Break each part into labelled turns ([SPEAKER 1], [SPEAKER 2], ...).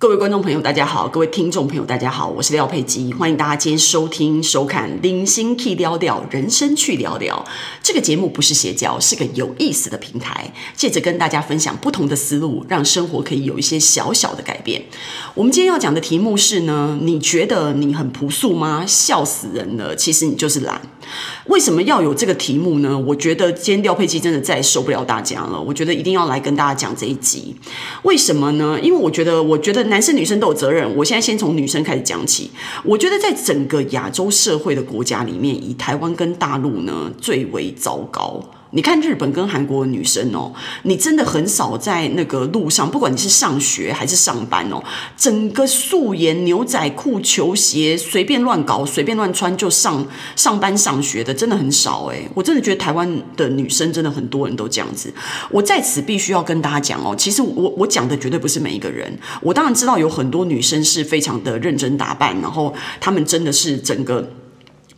[SPEAKER 1] 各位观众朋友，大家好；各位听众朋友，大家好，我是廖佩基，欢迎大家今天收听、收看《零星 K 聊聊人生去聊聊》这个节目，不是邪教，是个有意思的平台，借着跟大家分享不同的思路，让生活可以有一些小小的改变。我们今天要讲的题目是呢，你觉得你很朴素吗？笑死人了，其实你就是懒。为什么要有这个题目呢？我觉得今天廖佩基真的再也受不了大家了。我觉得一定要来跟大家讲这一集。为什么呢？因为我觉得，我觉得男生女生都有责任。我现在先从女生开始讲起。我觉得在整个亚洲社会的国家里面，以台湾跟大陆呢最为糟糕。你看日本跟韩国的女生哦，你真的很少在那个路上，不管你是上学还是上班哦，整个素颜牛仔裤、球鞋随便乱搞、随便乱穿就上上班上学的，真的很少诶。我真的觉得台湾的女生真的很多人都这样子。我在此必须要跟大家讲哦，其实我我讲的绝对不是每一个人。我当然知道有很多女生是非常的认真打扮，然后她们真的是整个。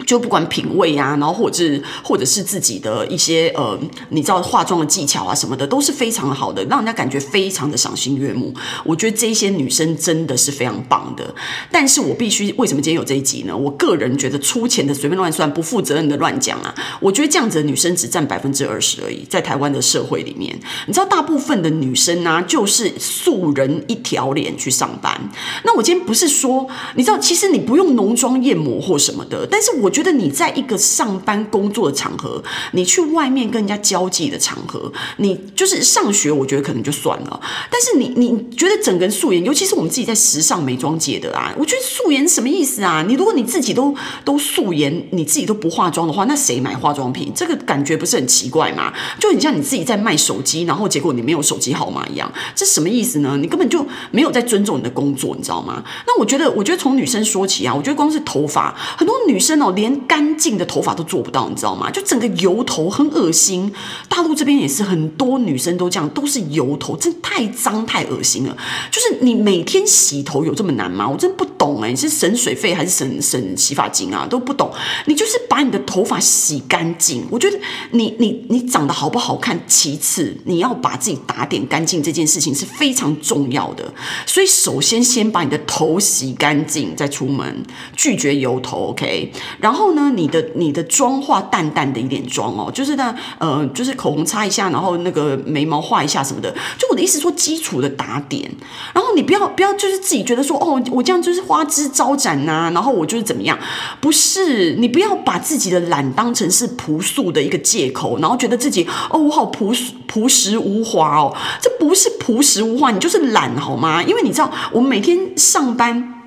[SPEAKER 1] 就不管品味啊，然后或者是或者是自己的一些呃，你知道化妆的技巧啊什么的，都是非常好的，让人家感觉非常的赏心悦目。我觉得这些女生真的是非常棒的。但是我必须为什么今天有这一集呢？我个人觉得粗浅的随便乱算、不负责任的乱讲啊，我觉得这样子的女生只占百分之二十而已，在台湾的社会里面，你知道大部分的女生啊，就是素人一条脸去上班。那我今天不是说，你知道，其实你不用浓妆艳抹或什么的，但是我。觉得你在一个上班工作的场合，你去外面跟人家交际的场合，你就是上学，我觉得可能就算了。但是你你觉得整个人素颜，尤其是我们自己在时尚美妆界的啊，我觉得素颜什么意思啊？你如果你自己都都素颜，你自己都不化妆的话，那谁买化妆品？这个感觉不是很奇怪吗？就很像你自己在卖手机，然后结果你没有手机号码一样，这什么意思呢？你根本就没有在尊重你的工作，你知道吗？那我觉得，我觉得从女生说起啊，我觉得光是头发，很多女生哦。连干净的头发都做不到，你知道吗？就整个油头很恶心。大陆这边也是很多女生都这样，都是油头，真太脏太恶心了。就是你每天洗头有这么难吗？我真不懂哎，你是省水费还是省省洗发精啊？都不懂。你就是把你的头发洗干净。我觉得你你你长得好不好看，其次你要把自己打点干净这件事情是非常重要的。所以首先先把你的头洗干净再出门，拒绝油头，OK？然后。呢，你的你的妆化淡淡的一点妆哦，就是那呃，就是口红擦一下，然后那个眉毛画一下什么的。就我的意思说，基础的打点。然后你不要不要就是自己觉得说哦，我这样就是花枝招展呐、然后我就是怎么样？不是，你不要把自己的懒当成是朴素的一个借口，然后觉得自己哦，我好朴素朴实无华哦，这不是朴实无华，你就是懒好吗？因为你知道，我们每天上班。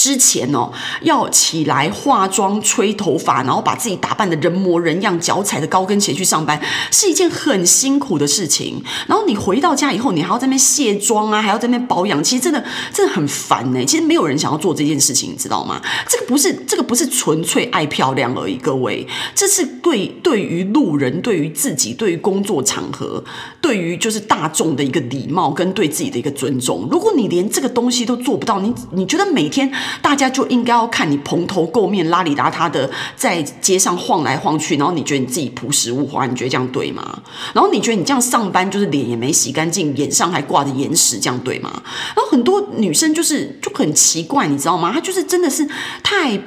[SPEAKER 1] 之前哦，要起来化妆、吹头发，然后把自己打扮得人模人样，脚踩着高跟鞋去上班，是一件很辛苦的事情。然后你回到家以后，你还要在那边卸妆啊，还要在那边保养，其实真的真的很烦呢。其实没有人想要做这件事情，你知道吗？这个不是这个不是纯粹爱漂亮而已，各位，这是对对于路人、对于自己、对于工作场合、对于就是大众的一个礼貌跟对自己的一个尊重。如果你连这个东西都做不到，你你觉得每天。大家就应该要看你蓬头垢面、邋里邋遢的在街上晃来晃去，然后你觉得你自己朴实无华，你觉得这样对吗？然后你觉得你这样上班就是脸也没洗干净，脸上还挂着眼屎，这样对吗？然后很多女生就是就很奇怪，你知道吗？她就是真的是太。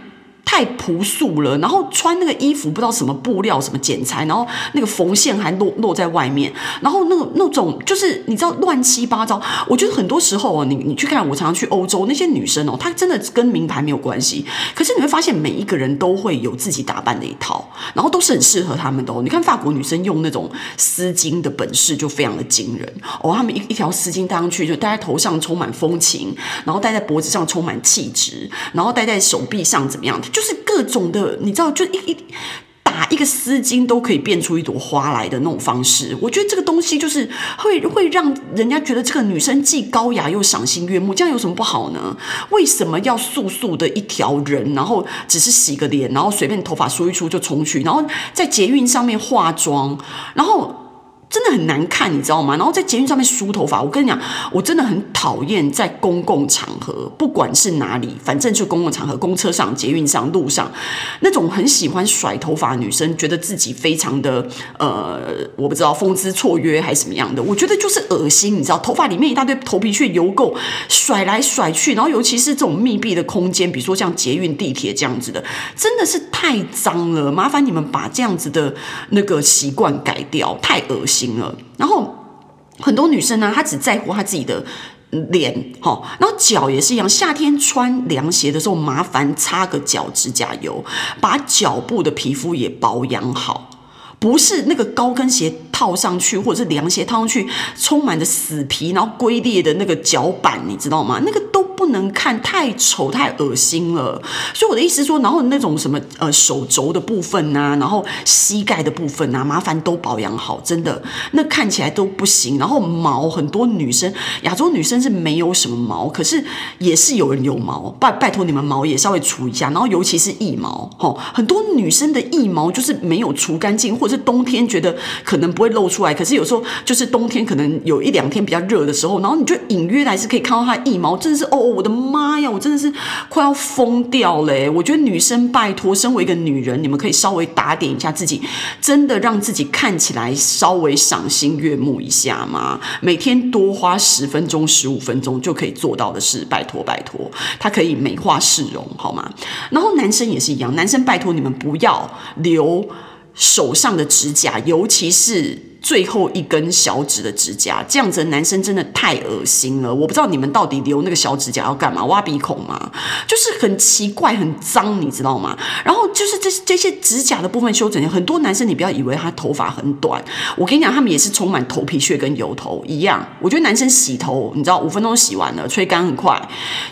[SPEAKER 1] 太朴素了，然后穿那个衣服不知道什么布料、什么剪裁，然后那个缝线还落落在外面，然后那个那种就是你知道乱七八糟。我觉得很多时候哦，你你去看，我常常去欧洲那些女生哦，她真的跟名牌没有关系，可是你会发现每一个人都会有自己打扮的一套，然后都是很适合他们的哦。你看法国女生用那种丝巾的本事就非常的惊人哦，她们一一条丝巾戴上去就戴在头上充满风情，然后戴在脖子上充满气质，然后戴在手臂上怎么样？就各种的，你知道，就一一打一个丝巾都可以变出一朵花来的那种方式。我觉得这个东西就是会会让人家觉得这个女生既高雅又赏心悦目，这样有什么不好呢？为什么要素素的一条人，然后只是洗个脸，然后随便头发梳一梳就冲去，然后在捷运上面化妆，然后。真的很难看，你知道吗？然后在捷运上面梳头发，我跟你讲，我真的很讨厌在公共场合，不管是哪里，反正就公共场合，公车上、捷运上、路上，那种很喜欢甩头发的女生，觉得自己非常的呃，我不知道风姿绰约还是什么样的，我觉得就是恶心，你知道，头发里面一大堆头皮屑油垢，甩来甩去，然后尤其是这种密闭的空间，比如说像捷运、地铁这样子的，真的是太脏了，麻烦你们把这样子的那个习惯改掉，太恶心。了，然后很多女生呢，她只在乎她自己的脸，哈，然后脚也是一样。夏天穿凉鞋的时候，麻烦擦个脚指甲油，把脚部的皮肤也保养好。不是那个高跟鞋套上去，或者是凉鞋套上去，充满着死皮，然后龟裂的那个脚板，你知道吗？那个都不能看，太丑，太恶心了。所以我的意思说，然后那种什么呃手肘的部分呐、然后膝盖的部分呐、麻烦都保养好，真的，那看起来都不行。然后毛，很多女生，亚洲女生是没有什么毛，可是也是有人有毛，拜拜托你们毛也稍微除一下。然后尤其是腋毛，吼，很多女生的腋毛就是没有除干净，或者。是冬天觉得可能不会露出来，可是有时候就是冬天可能有一两天比较热的时候，然后你就隐约还是可以看到它腋毛，真的是哦，我的妈呀，我真的是快要疯掉了。我觉得女生拜托，身为一个女人，你们可以稍微打点一下自己，真的让自己看起来稍微赏心悦目一下吗。每天多花十分钟、十五分钟就可以做到的事，拜托拜托，它可以美化市容，好吗？然后男生也是一样，男生拜托你们不要留。手上的指甲，尤其是最后一根小指的指甲，这样子的男生真的太恶心了。我不知道你们到底留那个小指甲要干嘛？挖鼻孔吗？就是很奇怪、很脏，你知道吗？然后就是这这些指甲的部分修整，很多男生你不要以为他头发很短，我跟你讲，他们也是充满头皮屑跟油头一样。我觉得男生洗头，你知道五分钟洗完了，吹干很快，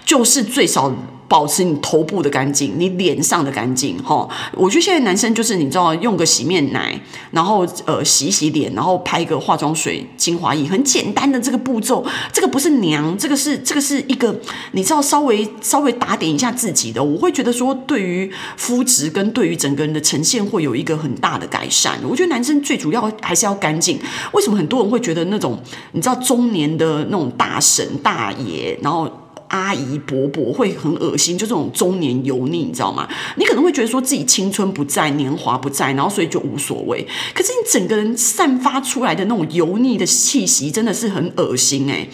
[SPEAKER 1] 就是最少。保持你头部的干净，你脸上的干净，哈。我觉得现在男生就是你知道，用个洗面奶，然后呃洗洗脸，然后拍个化妆水、精华液，很简单的这个步骤。这个不是娘，这个是这个是一个你知道稍微稍微打点一下自己的，我会觉得说对于肤质跟对于整个人的呈现会有一个很大的改善。我觉得男生最主要还是要干净。为什么很多人会觉得那种你知道中年的那种大神大爷，然后。阿姨伯伯会很恶心，就这种中年油腻，你知道吗？你可能会觉得说自己青春不在，年华不在，然后所以就无所谓。可是你整个人散发出来的那种油腻的气息，真的是很恶心哎。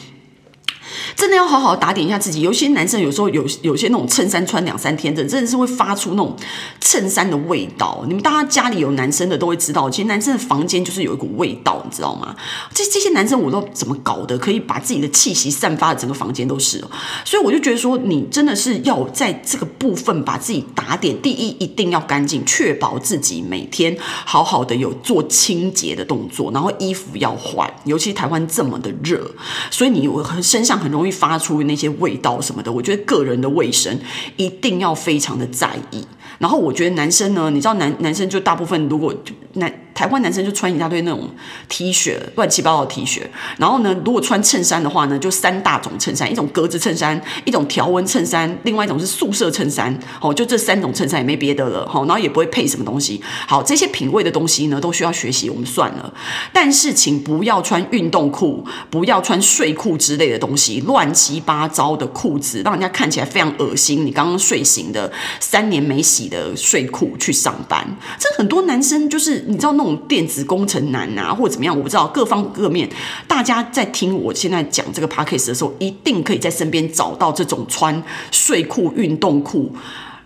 [SPEAKER 1] 真的要好好打点一下自己。有些男生有时候有有些那种衬衫穿两三天的，真的是会发出那种衬衫的味道。你们大家家里有男生的都会知道，其实男生的房间就是有一股味道，你知道吗？这这些男生我都怎么搞的，可以把自己的气息散发的整个房间都是。所以我就觉得说，你真的是要在这个部分把自己打点。第一，一定要干净，确保自己每天好好的有做清洁的动作，然后衣服要换，尤其台湾这么的热，所以你很身上很容易。发出那些味道什么的，我觉得个人的卫生一定要非常的在意。然后我觉得男生呢，你知道男男生就大部分如果男。台湾男生就穿一大堆那种 T 恤，乱七八糟的 T 恤。然后呢，如果穿衬衫的话呢，就三大种衬衫：一种格子衬衫，一种条纹衬衫，另外一种是素色衬衫。哦，就这三种衬衫也没别的了。好，然后也不会配什么东西。好，这些品味的东西呢，都需要学习。我们算了。但是请不要穿运动裤，不要穿睡裤之类的东西，乱七八糟的裤子，让人家看起来非常恶心。你刚刚睡醒的三年没洗的睡裤去上班，这很多男生就是你知道那种电子工程难啊，或者怎么样，我不知道。各方各面，大家在听我现在讲这个 podcast 的时候，一定可以在身边找到这种穿睡裤、运动裤。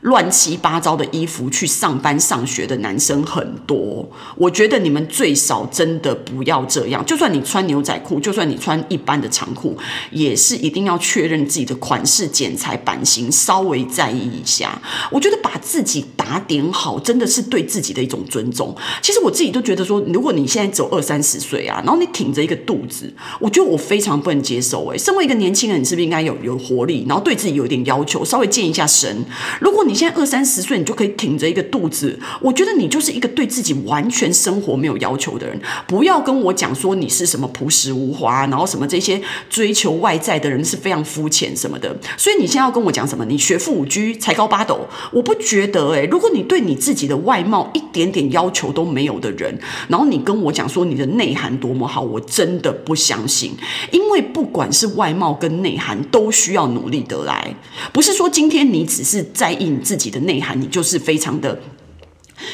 [SPEAKER 1] 乱七八糟的衣服去上班上学的男生很多，我觉得你们最少真的不要这样。就算你穿牛仔裤，就算你穿一般的长裤，也是一定要确认自己的款式、剪裁、版型，稍微在意一下。我觉得把自己打点好，真的是对自己的一种尊重。其实我自己都觉得说，如果你现在只有二三十岁啊，然后你挺着一个肚子，我觉得我非常不能接受。诶，身为一个年轻人，你是不是应该有有活力，然后对自己有一点要求，稍微健一下身？如果你你现在二三十岁，你就可以挺着一个肚子，我觉得你就是一个对自己完全生活没有要求的人。不要跟我讲说你是什么朴实无华，然后什么这些追求外在的人是非常肤浅什么的。所以你现在要跟我讲什么？你学富五车，才高八斗，我不觉得诶、如果你对你自己的外貌一点点要求都没有的人，然后你跟我讲说你的内涵多么好，我真的不相信。因为不管是外貌跟内涵，都需要努力得来，不是说今天你只是在意自己的内涵，你就是非常的。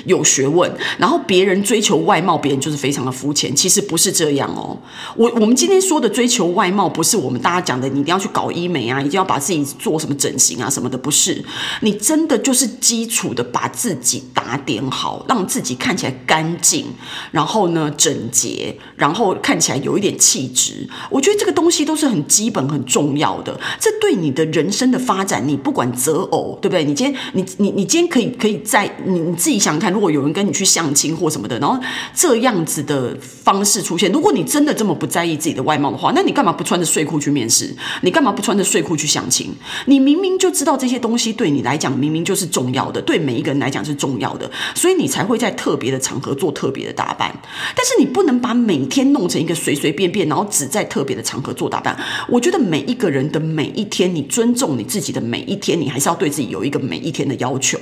[SPEAKER 1] 有学问，然后别人追求外貌，别人就是非常的肤浅。其实不是这样哦。我我们今天说的追求外貌，不是我们大家讲的，你一定要去搞医美啊，一定要把自己做什么整形啊什么的，不是。你真的就是基础的把自己打点好，让自己看起来干净，然后呢整洁，然后看起来有一点气质。我觉得这个东西都是很基本、很重要的。这对你的人生的发展，你不管择偶，对不对？你今天你你你今天可以可以在你你自己想。看，如果有人跟你去相亲或什么的，然后这样子的方式出现，如果你真的这么不在意自己的外貌的话，那你干嘛不穿着睡裤去面试？你干嘛不穿着睡裤去相亲？你明明就知道这些东西对你来讲明明就是重要的，对每一个人来讲是重要的，所以你才会在特别的场合做特别的打扮。但是你不能把每天弄成一个随随便便，然后只在特别的场合做打扮。我觉得每一个人的每一天，你尊重你自己的每一天，你还是要对自己有一个每一天的要求，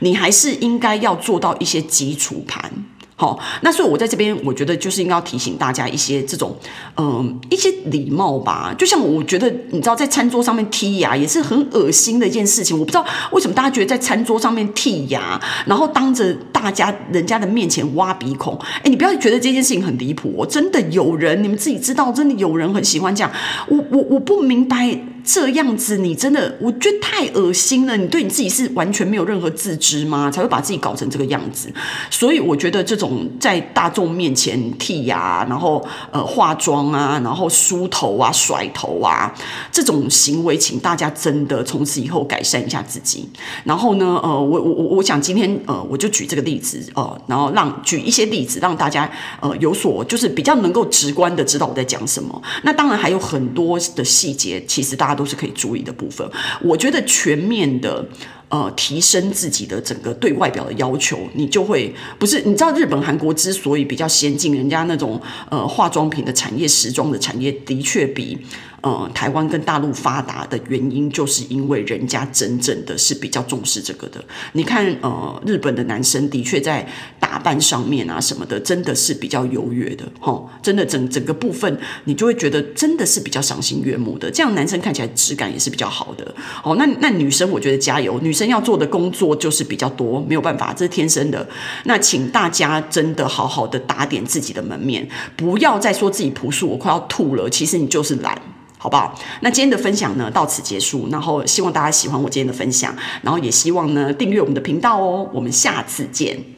[SPEAKER 1] 你还是应该要。做到一些基础盘，好，那所以我在这边，我觉得就是应该要提醒大家一些这种，嗯，一些礼貌吧。就像我觉得，你知道，在餐桌上面剔牙也是很恶心的一件事情。我不知道为什么大家觉得在餐桌上面剔牙，然后当着大家人家的面前挖鼻孔，哎，你不要觉得这件事情很离谱哦，真的有人，你们自己知道，真的有人很喜欢这样。我我我不明白。这样子你真的，我觉得太恶心了。你对你自己是完全没有任何自知吗？才会把自己搞成这个样子。所以我觉得这种在大众面前剔牙，然后呃化妆啊，然后梳头啊、甩头啊这种行为，请大家真的从此以后改善一下自己。然后呢，呃，我我我我想今天呃我就举这个例子呃，然后让举一些例子让大家呃有所就是比较能够直观的知道我在讲什么。那当然还有很多的细节，其实大家。都是可以注意的部分。我觉得全面的呃提升自己的整个对外表的要求，你就会不是你知道日本、韩国之所以比较先进，人家那种呃化妆品的产业、时装的产业的确比。呃，台湾跟大陆发达的原因，就是因为人家真正的是比较重视这个的。你看，呃，日本的男生的确在打扮上面啊什么的，真的是比较优越的，齁，真的整整个部分，你就会觉得真的是比较赏心悦目的。这样男生看起来质感也是比较好的。哦，那那女生，我觉得加油，女生要做的工作就是比较多，没有办法，这是天生的。那请大家真的好好的打点自己的门面，不要再说自己朴素，我快要吐了。其实你就是懒。好不好？那今天的分享呢，到此结束。然后希望大家喜欢我今天的分享，然后也希望呢订阅我们的频道哦。我们下次见。